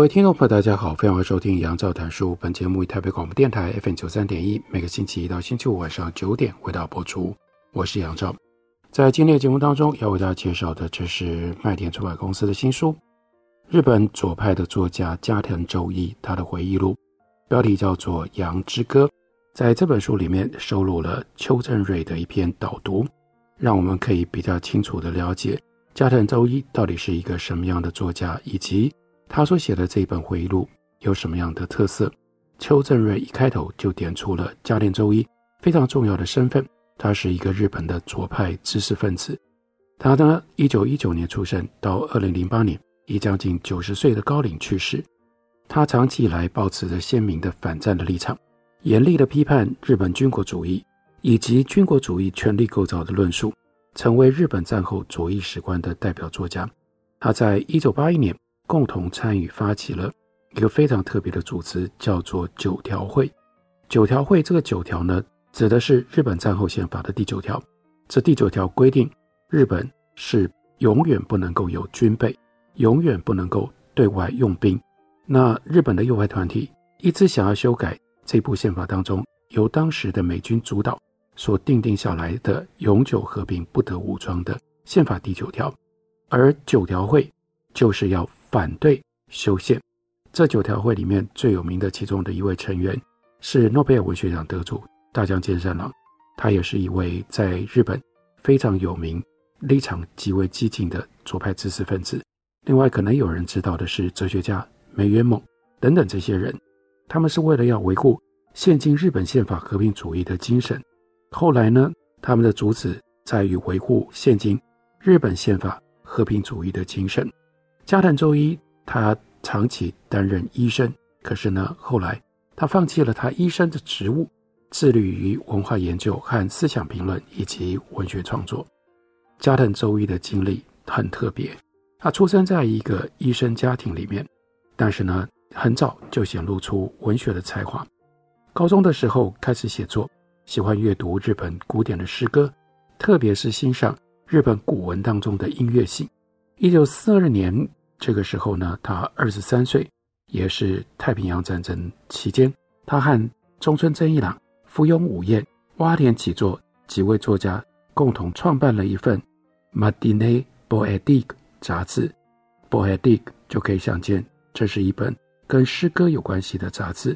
各位听众朋友，大家好，欢迎收听杨照谈书。本节目以台北广播电台 FM 九三点一，每个星期一到星期五晚上九点为大家播出。我是杨照，在今天的节目当中要为大家介绍的，这是麦田出版公司的新书，日本左派的作家加藤周一他的回忆录，标题叫做《羊之歌》。在这本书里面收录了邱正瑞的一篇导读，让我们可以比较清楚地了解加藤周一到底是一个什么样的作家，以及。他所写的这一本回忆录有什么样的特色？邱正瑞一开头就点出了加藤周一非常重要的身份，他是一个日本的左派知识分子。他呢，一九一九年出生，到二零零八年，已将近九十岁的高龄去世。他长期以来保持着鲜明的反战的立场，严厉的批判日本军国主义以及军国主义权力构造的论述，成为日本战后左翼史观的代表作家。他在一九八一年。共同参与发起了一个非常特别的组织，叫做九条会。九条会这个九条呢，指的是日本战后宪法的第九条。这第九条规定，日本是永远不能够有军备，永远不能够对外用兵。那日本的右派团体一直想要修改这部宪法当中由当时的美军主导所定定下来的永久和平、不得武装的宪法第九条，而九条会就是要。反对修宪，这九条会里面最有名的其中的一位成员是诺贝尔文学奖得主大江健三郎，他也是一位在日本非常有名、立场极为激进的左派知识分子。另外，可能有人知道的是哲学家梅原猛等等这些人，他们是为了要维护现今日本宪法和平主义的精神。后来呢，他们的主旨在于维护现今日本宪法和平主义的精神。加藤周一，他长期担任医生，可是呢，后来他放弃了他医生的职务，致力于文化研究和思想评论以及文学创作。加藤周一的经历很特别，他出生在一个医生家庭里面，但是呢，很早就显露出文学的才华。高中的时候开始写作，喜欢阅读日本古典的诗歌，特别是欣赏日本古文当中的音乐性。一九四二年。这个时候呢，他二十三岁，也是太平洋战争期间，他和中村真一郎、福永五彦、洼田启作几位作家共同创办了一份《Matinee Poetique》杂志。Poetique 就可以想见，这是一本跟诗歌有关系的杂志。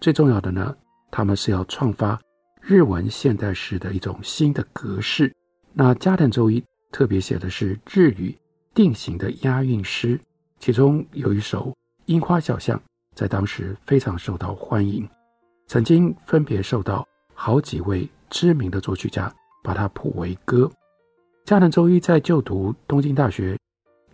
最重要的呢，他们是要创发日文现代诗的一种新的格式。那加藤周一特别写的是日语。定型的押韵诗，其中有一首《樱花小巷》在当时非常受到欢迎，曾经分别受到好几位知名的作曲家把它谱为歌。加藤周一在就读东京大学，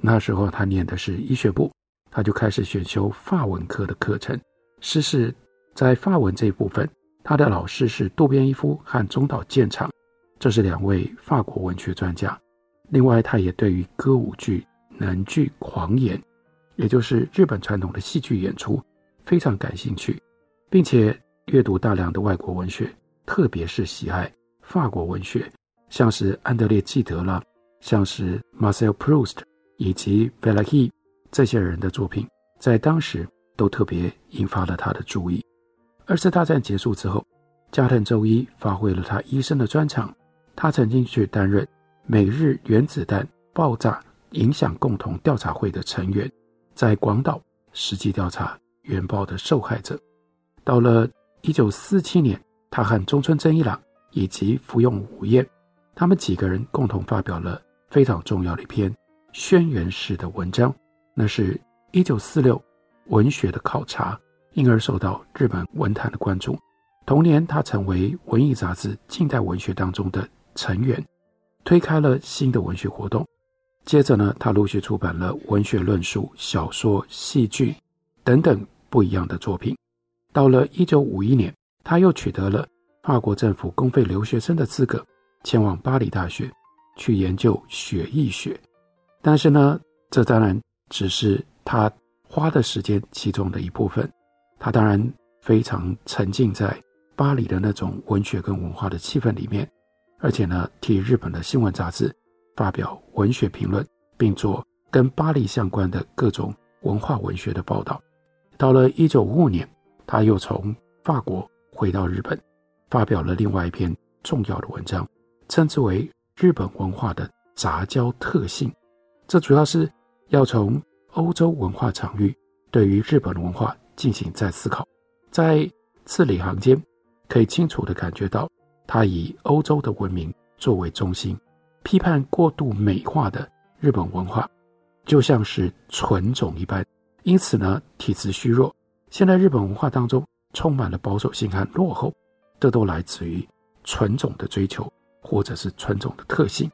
那时候他念的是医学部，他就开始选修法文科的课程。诗是在法文这一部分，他的老师是渡边一夫和中岛健长，这是两位法国文学专家。另外，他也对于歌舞剧能剧狂言，也就是日本传统的戏剧演出非常感兴趣，并且阅读大量的外国文学，特别是喜爱法国文学，像是安德烈·纪德拉，像是 Marcel Proust 以及 Vallery 这些人的作品，在当时都特别引发了他的注意。二次大战结束之后，加藤周一发挥了他医生的专长，他曾经去担任。美日原子弹爆炸影响共同调查会的成员，在广岛实际调查原爆的受害者。到了一九四七年，他和中村真一郎以及福永五彦，他们几个人共同发表了非常重要的一篇宣言式的文章，那是一九四六文学的考察，因而受到日本文坛的关注。同年，他成为文艺杂志近代文学当中的成员。推开了新的文学活动，接着呢，他陆续出版了文学论述、小说、戏剧等等不一样的作品。到了一九五一年，他又取得了法国政府公费留学生的资格，前往巴黎大学去研究血液学。但是呢，这当然只是他花的时间其中的一部分。他当然非常沉浸在巴黎的那种文学跟文化的气氛里面，而且呢，替日本的新闻杂志。发表文学评论，并做跟巴黎相关的各种文化文学的报道。到了一九五五年，他又从法国回到日本，发表了另外一篇重要的文章，称之为《日本文化的杂交特性》。这主要是要从欧洲文化场域对于日本文化进行再思考。在字里行间，可以清楚地感觉到，他以欧洲的文明作为中心。批判过度美化的日本文化，就像是纯种一般，因此呢，体质虚弱。现在日本文化当中充满了保守性和落后，这都来自于纯种的追求，或者是纯种的特性。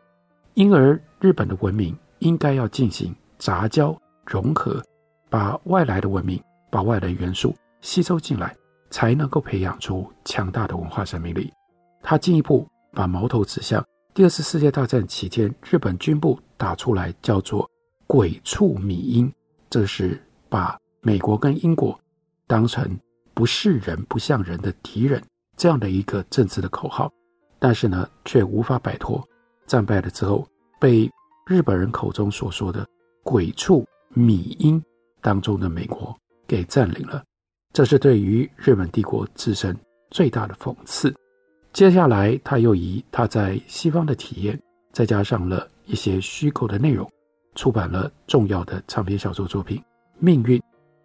因而，日本的文明应该要进行杂交融合，把外来的文明、把外来元素吸收进来，才能够培养出强大的文化生命力。他进一步把矛头指向。第二次世界大战期间，日本军部打出来叫做“鬼畜米英”，这是把美国跟英国当成不是人、不像人的敌人这样的一个政治的口号。但是呢，却无法摆脱战败了之后被日本人口中所说的“鬼畜米英”当中的美国给占领了。这是对于日本帝国自身最大的讽刺。接下来，他又以他在西方的体验，再加上了一些虚构的内容，出版了重要的长篇小说作品《命运》。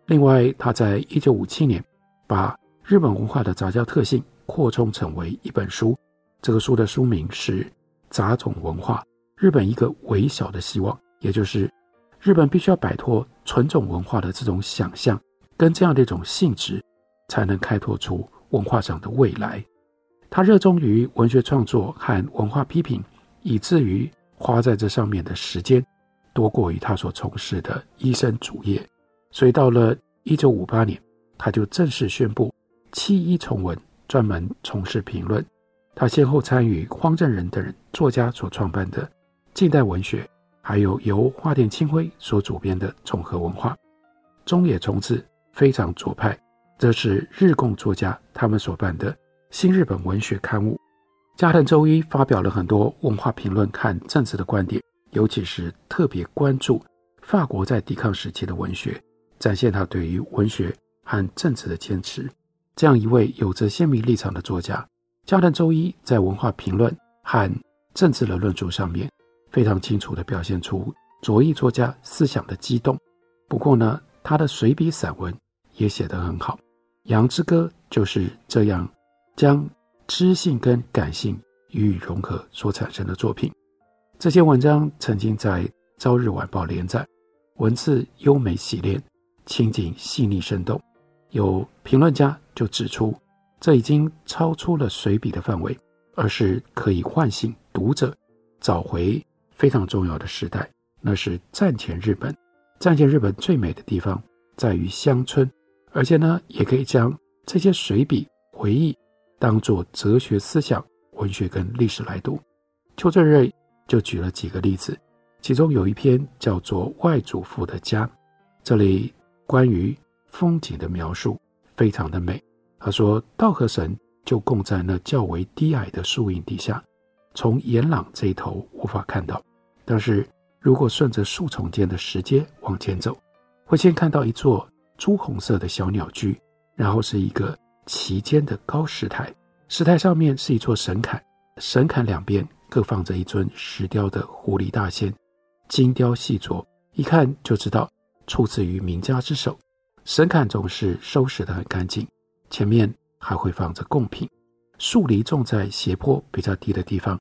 另外，他在一九五七年把日本文化的杂交特性扩充成为一本书。这个书的书名是《杂种文化：日本一个微小的希望》，也就是日本必须要摆脱纯种文化的这种想象跟这样的一种性质，才能开拓出文化上的未来。他热衷于文学创作和文化批评，以至于花在这上面的时间多过于他所从事的医生主业。所以到了一九五八年，他就正式宣布弃医从文，专门从事评论。他先后参与荒正人等人作家所创办的近代文学，还有由花田清辉所主编的综合文化。中野重治非常左派，这是日共作家他们所办的。新日本文学刊物，加藤周一发表了很多文化评论和政治的观点，尤其是特别关注法国在抵抗时期的文学，展现他对于文学和政治的坚持。这样一位有着鲜明立场的作家，加藤周一在文化评论和政治的论述上面，非常清楚地表现出左翼作家思想的激动。不过呢，他的随笔散文也写得很好，《羊之歌》就是这样。将知性跟感性予以融合所产生的作品，这些文章曾经在《朝日晚报》连载，文字优美洗练，情景细腻生动。有评论家就指出，这已经超出了随笔的范围，而是可以唤醒读者，找回非常重要的时代，那是战前日本。战前日本最美的地方在于乡村，而且呢，也可以将这些随笔回忆。当做哲学思想、文学跟历史来读，邱正瑞就举了几个例子，其中有一篇叫做《外祖父的家》，这里关于风景的描述非常的美。他说，稻荷神就供在那较为低矮的树荫底下，从岩廊这一头无法看到，但是如果顺着树丛间的石阶往前走，会先看到一座朱红色的小鸟居，然后是一个。其间的高石台，石台上面是一座神龛，神龛两边各放着一尊石雕的狐狸大仙，精雕细琢，一看就知道出自于名家之手。神龛总是收拾得很干净，前面还会放着贡品。树篱种在斜坡比较低的地方，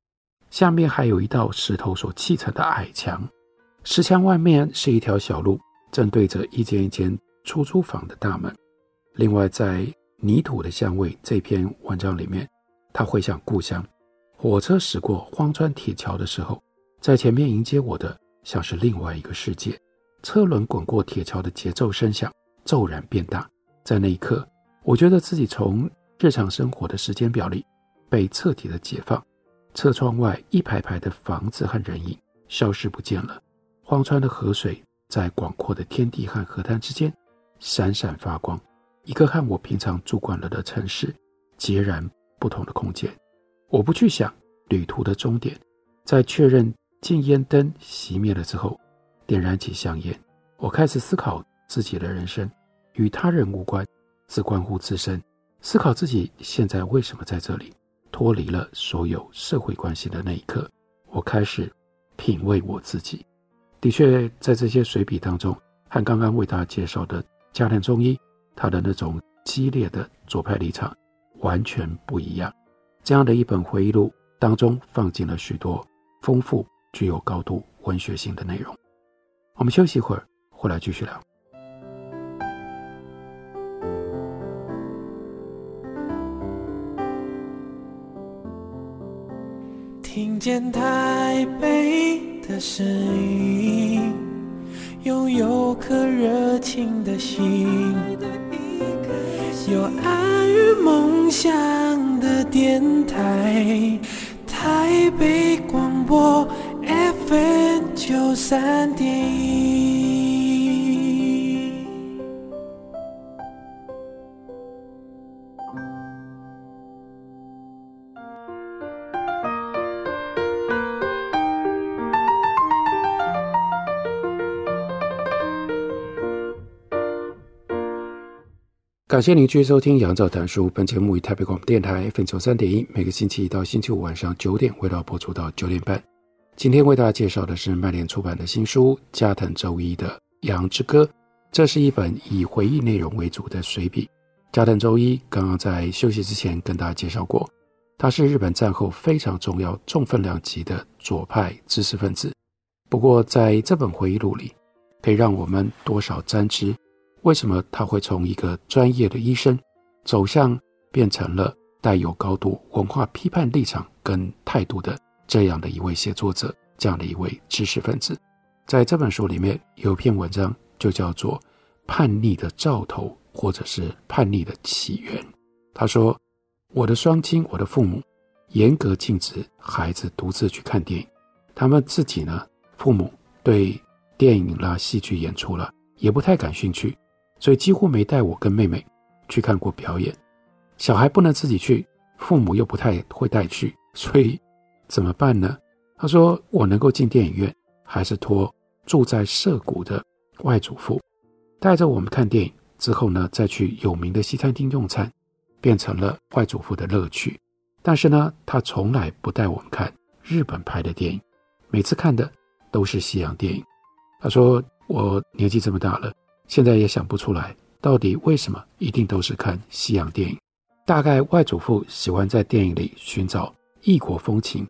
下面还有一道石头所砌成的矮墙，石墙外面是一条小路，正对着一间一间出租房的大门。另外在泥土的香味。这篇文章里面，他回想故乡，火车驶过荒川铁桥的时候，在前面迎接我的像是另外一个世界。车轮滚过铁桥的节奏声响骤然变大，在那一刻，我觉得自己从日常生活的时间表里被彻底的解放。车窗外一排排的房子和人影消失不见了，荒川的河水在广阔的天地和河滩之间闪闪发光，一个和我平常住惯了的城市截然不同的空间。我不去想旅途的终点，在确认禁烟灯熄灭了之后。点燃起香烟，我开始思考自己的人生，与他人无关，只关乎自身。思考自己现在为什么在这里，脱离了所有社会关系的那一刻，我开始品味我自己。的确，在这些随笔当中，和刚刚为大家介绍的家庭中医，他的那种激烈的左派立场完全不一样。这样的一本回忆录当中，放进了许多丰富、具有高度文学性的内容。我们休息一会儿，回来继续聊。听见台北的声音，拥有颗热情的心，有爱与梦想的电台，台北广播。FM 九三点感谢您继续收听《杨照谈书》。本节目以台北广播电台 FM 九三点一，每个星期一到星期五晚上九点，回到播出到九点半。今天为大家介绍的是麦田出版的新书加藤周一的《羊之歌》，这是一本以回忆内容为主的随笔。加藤周一刚刚在休息之前跟大家介绍过，他是日本战后非常重要、重分量级的左派知识分子。不过在这本回忆录里，可以让我们多少沾知为什么他会从一个专业的医生走向变成了带有高度文化批判立场跟态度的。这样的一位写作者，这样的一位知识分子，在这本书里面有一篇文章，就叫做《叛逆的兆头》，或者是叛逆的起源。他说：“我的双亲，我的父母，严格禁止孩子独自去看电影。他们自己呢，父母对电影啦、戏剧演出了也不太感兴趣，所以几乎没带我跟妹妹去看过表演。小孩不能自己去，父母又不太会带去，所以。”怎么办呢？他说：“我能够进电影院，还是托住在涩谷的外祖父带着我们看电影。之后呢，再去有名的西餐厅用餐，变成了外祖父的乐趣。但是呢，他从来不带我们看日本拍的电影，每次看的都是西洋电影。”他说：“我年纪这么大了，现在也想不出来，到底为什么一定都是看西洋电影？大概外祖父喜欢在电影里寻找异国风情。”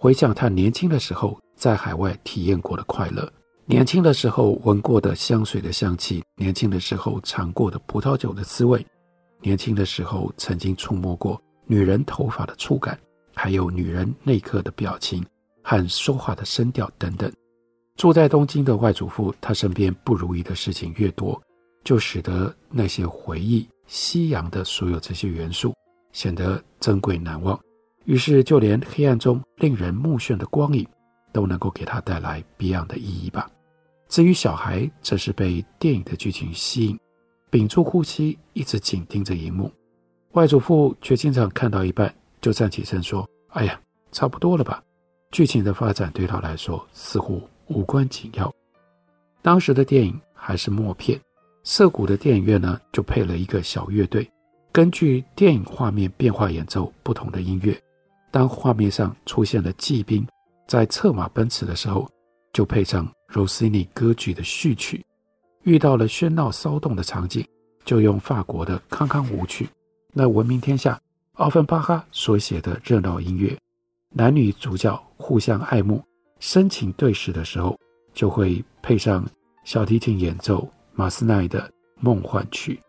回想他年轻的时候在海外体验过的快乐，年轻的时候闻过的香水的香气，年轻的时候尝过的葡萄酒的滋味，年轻的时候曾经触摸过女人头发的触感，还有女人那刻的表情和说话的声调等等。住在东京的外祖父，他身边不如意的事情越多，就使得那些回忆夕阳的所有这些元素显得珍贵难忘。于是，就连黑暗中令人目眩的光影，都能够给他带来别样的意义吧。至于小孩，则是被电影的剧情吸引，屏住呼吸，一直紧盯着荧幕。外祖父却经常看到一半就站起身说：“哎呀，差不多了吧。”剧情的发展对他来说似乎无关紧要。当时的电影还是默片，涩谷的电影院呢，就配了一个小乐队，根据电影画面变化演奏不同的音乐。当画面上出现了骑兵在策马奔驰的时候，就配上罗西尼歌剧的序曲；遇到了喧闹骚动的场景，就用法国的康康舞曲。那闻名天下奥芬巴哈所写的热闹音乐，男女主角互相爱慕、深情对视的时候，就会配上小提琴演奏马斯奈的梦幻曲。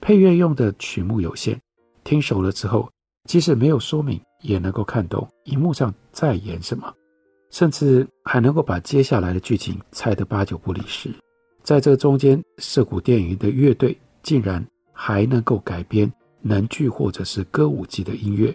配乐用的曲目有限，听熟了之后，即使没有说明。也能够看懂荧幕上在演什么。甚至还能够把接下来的剧情猜得八九不离十。在这中间，涩谷电影的乐队竟然还能够改编能剧或者是歌舞伎的音乐，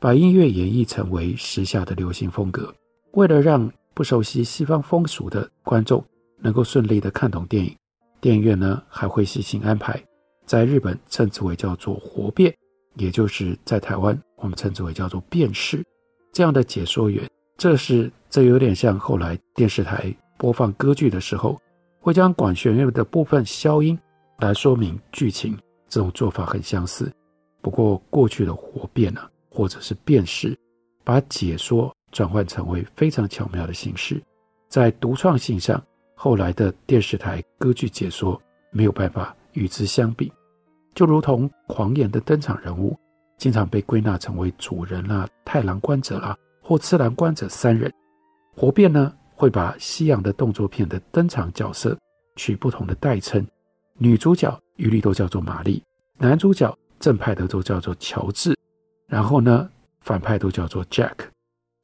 把音乐演绎成为时下的流行风格。为了让不熟悉西方风俗的观众能够顺利地看懂电影，电影院呢还会细心安排，在日本称之为叫做活变，也就是在台湾我们称之为叫做辩士这样的解说员。这是这有点像后来电视台播放歌剧的时候，会将管弦乐的部分消音来说明剧情，这种做法很相似。不过过去的活变呢，或者是辩士，把解说转换成为非常巧妙的形式，在独创性上，后来的电视台歌剧解说没有办法与之相比。就如同狂言的登场人物，经常被归纳成为主人啦、啊、太郎观者啦、啊、或次郎观者三人。活变呢，会把西洋的动作片的登场角色取不同的代称，女主角一律都叫做玛丽，男主角正派的都叫做乔治，然后呢，反派都叫做 Jack。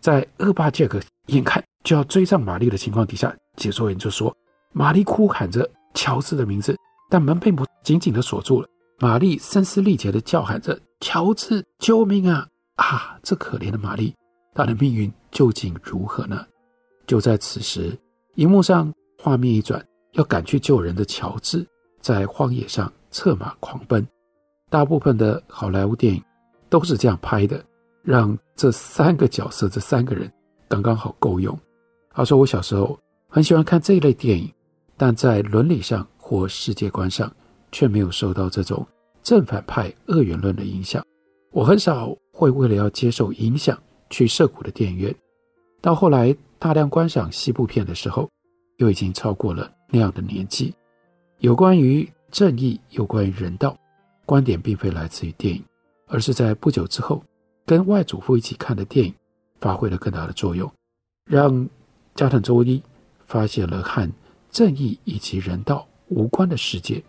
在恶霸杰克眼看就要追上玛丽的情况底下，解说员就说：“玛丽哭喊着乔治的名字，但门被紧紧的锁住了。玛丽声嘶力竭的叫喊着：‘乔治，救命啊！’啊，这可怜的玛丽，她的命运究竟如何呢？”就在此时，荧幕上画面一转，要赶去救人的乔治在荒野上策马狂奔。大部分的好莱坞电影都是这样拍的。让这三个角色，这三个人刚刚好够用。他说：“我小时候很喜欢看这一类电影，但在伦理上或世界观上，却没有受到这种正反派二元论的影响。我很少会为了要接受影响去涩谷的电影院。到后来大量观赏西部片的时候，又已经超过了那样的年纪。有关于正义，有关于人道，观点并非来自于电影，而是在不久之后。”跟外祖父一起看的电影，发挥了更大的作用，让加藤周一发现了和正义以及人道无关的世界。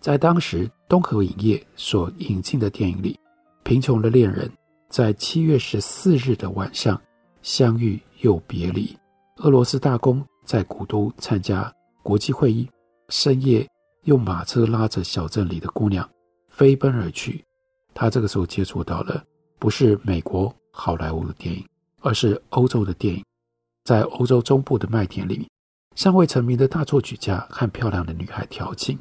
在当时东河影业所引进的电影里，贫穷的恋人在七月十四日的晚上相遇又别离。俄罗斯大公在古都参加国际会议，深夜用马车拉着小镇里的姑娘飞奔而去。他这个时候接触到了。不是美国好莱坞的电影，而是欧洲的电影。在欧洲中部的麦田里，尚未成名的大作曲家和漂亮的女孩调情。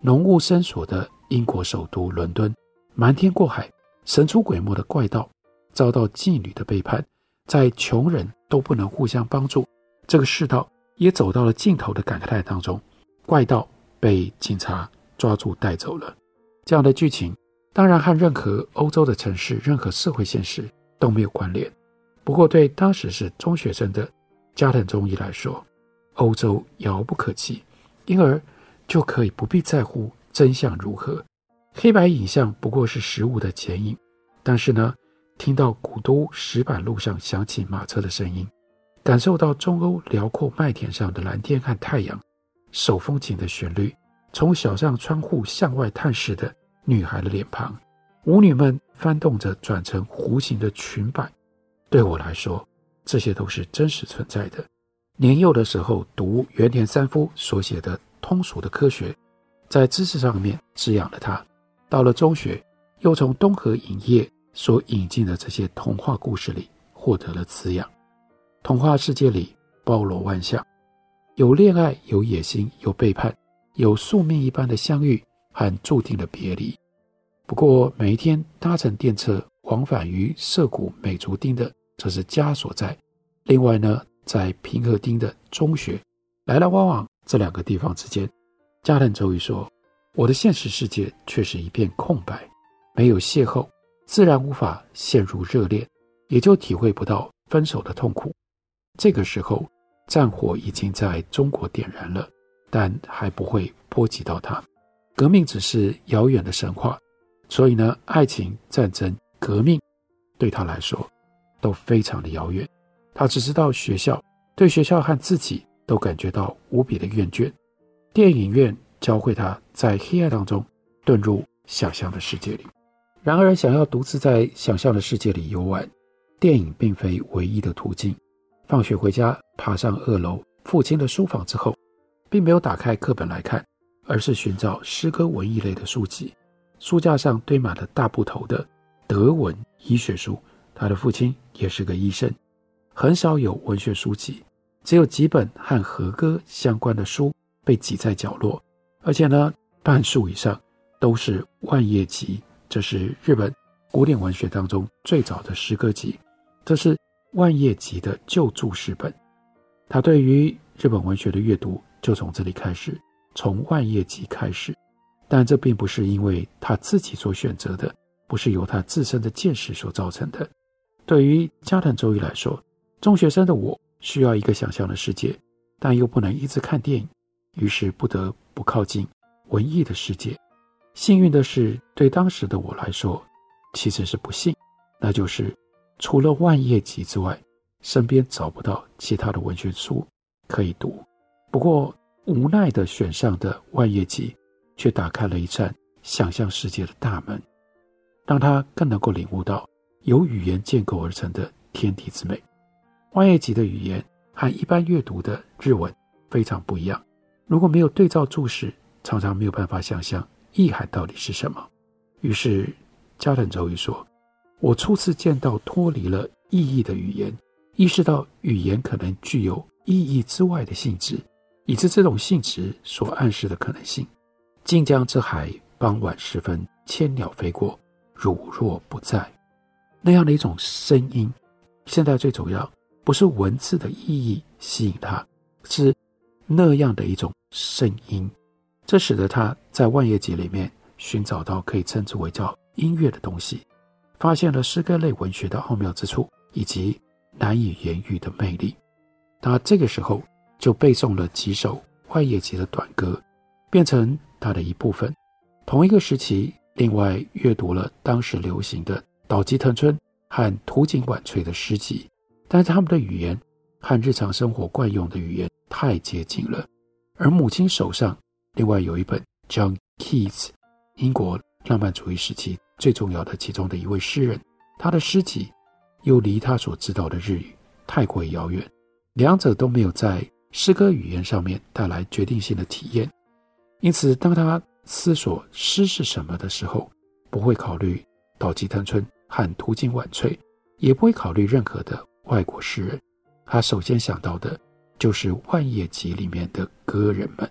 浓雾深锁的英国首都伦敦，瞒天过海、神出鬼没的怪盗，遭到妓女的背叛，在穷人都不能互相帮助，这个世道也走到了尽头的感慨当中。怪盗被警察抓住带走了，这样的剧情。当然，和任何欧洲的城市、任何社会现实都没有关联。不过，对当时是中学生的加藤忠一来说，欧洲遥不可及，因而就可以不必在乎真相如何。黑白影像不过是实物的剪影，但是呢，听到古都石板路上响起马车的声音，感受到中欧辽阔麦田上的蓝天和太阳，手风琴的旋律，从小巷窗户向外探视的。女孩的脸庞，舞女们翻动着转成弧形的裙摆。对我来说，这些都是真实存在的。年幼的时候读原田三夫所写的通俗的科学，在知识上面滋养了他。到了中学，又从东河影业所引进的这些童话故事里获得了滋养。童话世界里包罗万象，有恋爱，有野心，有背叛，有宿命一般的相遇。和注定的别离。不过，每一天搭乘电车往返于涩谷美竹町的，这是家所在。另外呢，在平和町的中学，来来往往这两个地方之间，加藤周一说：“我的现实世界却是一片空白，没有邂逅，自然无法陷入热恋，也就体会不到分手的痛苦。这个时候，战火已经在中国点燃了，但还不会波及到他。”革命只是遥远的神话，所以呢，爱情、战争、革命对他来说都非常的遥远。他只知道学校，对学校和自己都感觉到无比的厌倦。电影院教会他在黑暗当中遁入想象的世界里。然而，想要独自在想象的世界里游玩，电影并非唯一的途径。放学回家，爬上二楼父亲的书房之后，并没有打开课本来看，而是寻找诗歌文艺类的书籍。书架上堆满了大部头的德文医学书。他的父亲也是个医生，很少有文学书籍，只有几本和和歌相关的书被挤在角落，而且呢，半数以上都是万叶集，这是日本古典文学当中最早的诗歌集，这是万叶集的旧注释本。他对于日本文学的阅读就从这里开始，从万叶集开始，但这并不是因为他自己所选择的，不是由他自身的见识所造成的。对于加藤周一来说，中学生的我需要一个想象的世界，但又不能一直看电影，于是不得不靠近文艺的世界。幸运的是，对当时的我来说，其实是不幸，那就是除了万叶集之外，身边找不到其他的文学书可以读。不过无奈地选上的万叶集，却打开了一扇想象世界的大门，让他更能够领悟到。由语言建构而成的天地之美，万叶集的语言和一般阅读的日文非常不一样。如果没有对照注释，常常没有办法想象意涵到底是什么。于是加藤周一说：“我初次见到脱离了意义的语言，意识到语言可能具有意义之外的性质，以致这种性质所暗示的可能性。晋江之海，傍晚时分，千鸟飞过，汝若不在。”那样的一种声音，现在最主要不是文字的意义吸引他，是那样的一种声音，这使得他在万叶集里面寻找到可以称之为叫音乐的东西，发现了诗歌类文学的奥妙之处以及难以言喻的魅力。他这个时候就背诵了几首万叶集的短歌，变成他的一部分。同一个时期，另外阅读了当时流行的。岛吉藤村和土井晚翠的诗集，但是他们的语言和日常生活惯用的语言太接近了。而母亲手上另外有一本 John Keats，英国浪漫主义时期最重要的其中的一位诗人，他的诗集又离他所知道的日语太过遥远，两者都没有在诗歌语言上面带来决定性的体验。因此，当他思索诗是什么的时候，不会考虑岛吉藤村。和土井晚翠，也不会考虑任何的外国诗人。他首先想到的就是万叶集里面的歌人们。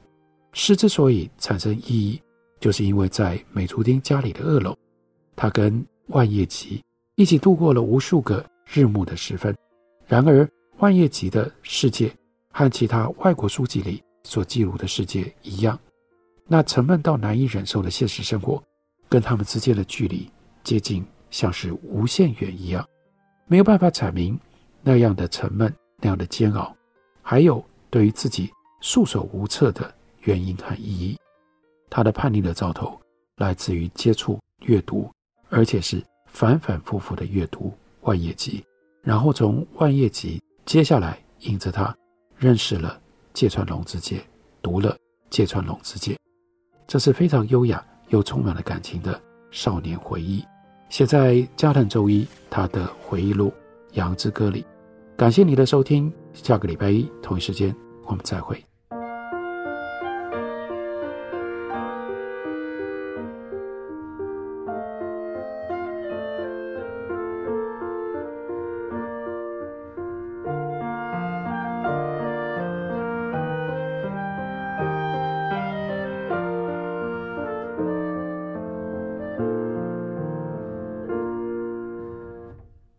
诗之所以产生意义，就是因为在美竹町家里的二楼，他跟万叶集一起度过了无数个日暮的时分。然而，万叶集的世界和其他外国书籍里所记录的世界一样，那沉闷到难以忍受的现实生活，跟他们之间的距离接近。像是无限远一样，没有办法阐明那样的沉闷、那样的煎熬，还有对于自己束手无策的原因和意义。他的叛逆的兆头来自于接触阅读，而且是反反复复的阅读万叶集，然后从万叶集接下来引着他认识了芥川龙之介，读了芥川龙之介，这是非常优雅又充满了感情的少年回忆。写在加藤周一他的回忆录《羊之歌》里。感谢你的收听，下个礼拜一同一时间我们再会。